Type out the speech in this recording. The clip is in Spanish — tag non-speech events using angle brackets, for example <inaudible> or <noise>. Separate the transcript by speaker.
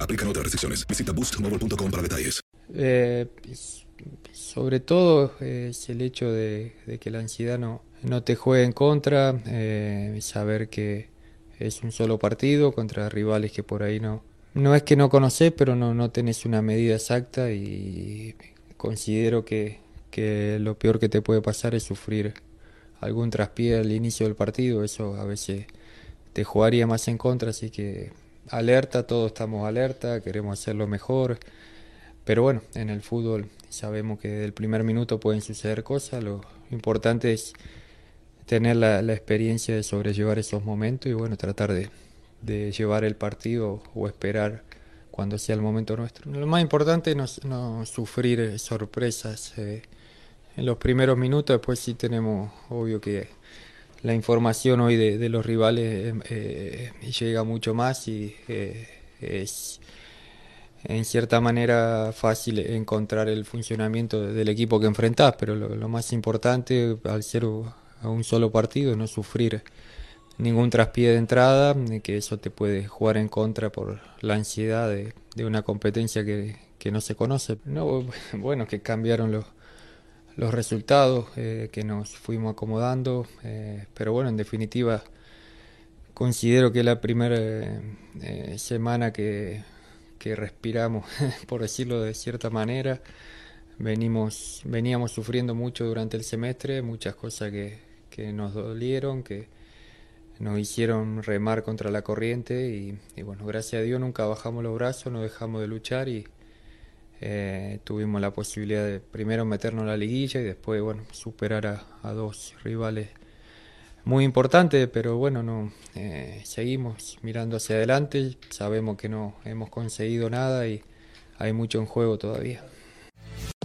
Speaker 1: Aplican otras restricciones. Visita boostmobile.com para detalles.
Speaker 2: Eh, s- sobre todo eh, es el hecho de, que la ansiedad no, no te juegue en contra, eh, saber que es un solo partido contra rivales que por ahí no, no es que no conoces, pero no, no tenés una medida exacta y considero que, que lo peor que te puede pasar es sufrir algún traspié al inicio del partido, eso a veces te jugaría más en contra, así que alerta, todos estamos alerta, queremos hacerlo mejor. Pero bueno, en el fútbol sabemos que desde el primer minuto pueden suceder cosas. Lo importante es tener la, experiencia de sobrellevar esos momentos y bueno, tratar de, llevar el partido o esperar cuando sea el momento nuestro. Lo más importante es no, sufrir sorpresas eh, en los primeros minutos. Después sí tenemos, obvio que la información hoy de, los rivales eh, eh, llega mucho más y eh, es en cierta manera fácil encontrar el funcionamiento del equipo que enfrentás, pero lo, más importante al ser un solo partido es no sufrir ningún traspié de entrada, eh, que eso te puede jugar en contra por la ansiedad de, de una competencia que, que no se conoce. No, <laughs> bueno, que cambiaron los, los resultados, eh, que nos fuimos acomodando, eh, pero bueno, en definitiva considero que la primera eh, eh, semana que, que respiramos, <laughs> por decirlo de cierta manera, venimos, veníamos sufriendo mucho durante el semestre, muchas cosas que, que nos dolieron, que nos hicieron remar contra la corriente y, y bueno, gracias a Dios nunca bajamos los brazos, no dejamos de luchar y eh, tuvimos la posibilidad de primero meternos en la liguilla y después, bueno, superar a, a dos rivales muy importantes, pero bueno, no eh, seguimos mirando hacia adelante, sabemos que no hemos conseguido nada y hay mucho en juego todavía.